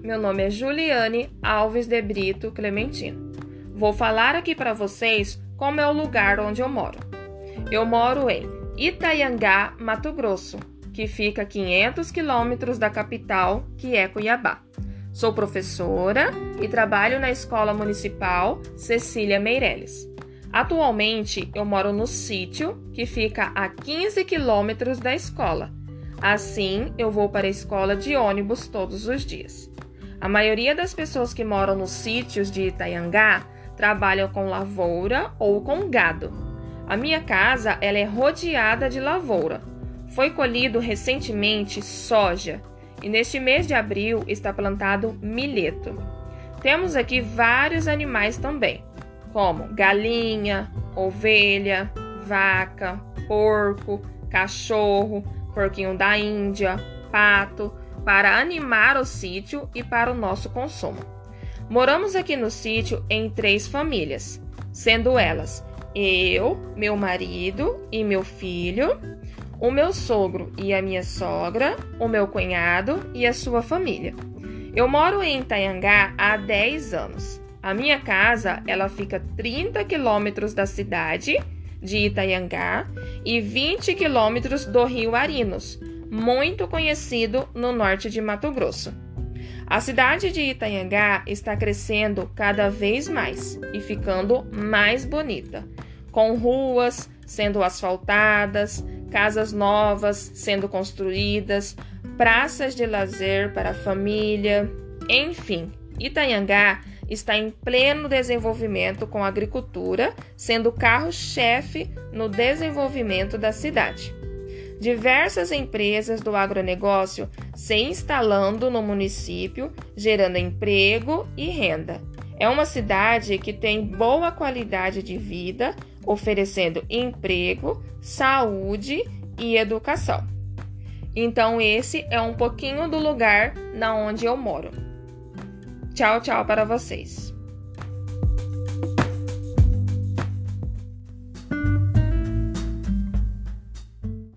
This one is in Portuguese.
meu nome é Juliane Alves de Brito Clementino. Vou falar aqui para vocês como é o lugar onde eu moro. Eu moro em Itaiangá, Mato Grosso, que fica a 500 quilômetros da capital, que é Cuiabá. Sou professora e trabalho na Escola Municipal Cecília Meireles. Atualmente, eu moro no sítio, que fica a 15 quilômetros da escola. Assim, eu vou para a escola de ônibus todos os dias. A maioria das pessoas que moram nos sítios de Itaiangá trabalham com lavoura ou com gado. A minha casa ela é rodeada de lavoura. Foi colhido recentemente soja e neste mês de abril está plantado milheto. Temos aqui vários animais também, como galinha, ovelha, vaca, porco, cachorro, porquinho da Índia, pato, para animar o sítio e para o nosso consumo. Moramos aqui no sítio em três famílias, sendo elas eu, meu marido e meu filho, o meu sogro e a minha sogra, o meu cunhado e a sua família. Eu moro em Itaiangá há 10 anos. A minha casa, ela fica 30 quilômetros da cidade de Itaiangá e 20 quilômetros do Rio Arinos, muito conhecido no norte de Mato Grosso. A cidade de Itaiangá está crescendo cada vez mais e ficando mais bonita, com ruas sendo asfaltadas, casas novas sendo construídas, praças de lazer para a família, enfim, Itaiangá está em pleno desenvolvimento com agricultura, sendo carro-chefe no desenvolvimento da cidade. Diversas empresas do agronegócio se instalando no município, gerando emprego e renda. É uma cidade que tem boa qualidade de vida, oferecendo emprego, saúde e educação. Então esse é um pouquinho do lugar na onde eu moro. Tchau, tchau para vocês.